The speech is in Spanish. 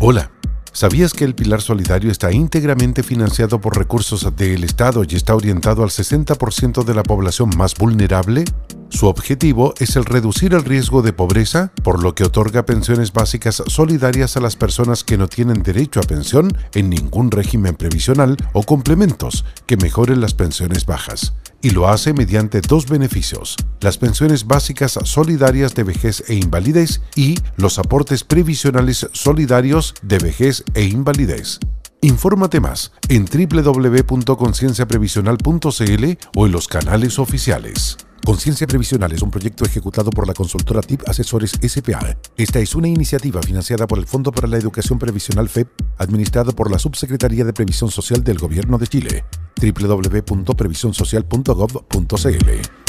Hola. ¿Sabías que el Pilar Solidario está íntegramente financiado por recursos del Estado y está orientado al 60% de la población más vulnerable? Su objetivo es el reducir el riesgo de pobreza, por lo que otorga pensiones básicas solidarias a las personas que no tienen derecho a pensión en ningún régimen previsional o complementos que mejoren las pensiones bajas y lo hace mediante dos beneficios, las pensiones básicas solidarias de vejez e invalidez y los aportes previsionales solidarios de vejez e invalidez. Infórmate más en www.concienciaprevisional.cl o en los canales oficiales. Conciencia Previsional es un proyecto ejecutado por la consultora TIP Asesores SPA. Esta es una iniciativa financiada por el Fondo para la Educación Previsional FEP, administrado por la Subsecretaría de Previsión Social del Gobierno de Chile www.previsionsocial.gov.cl.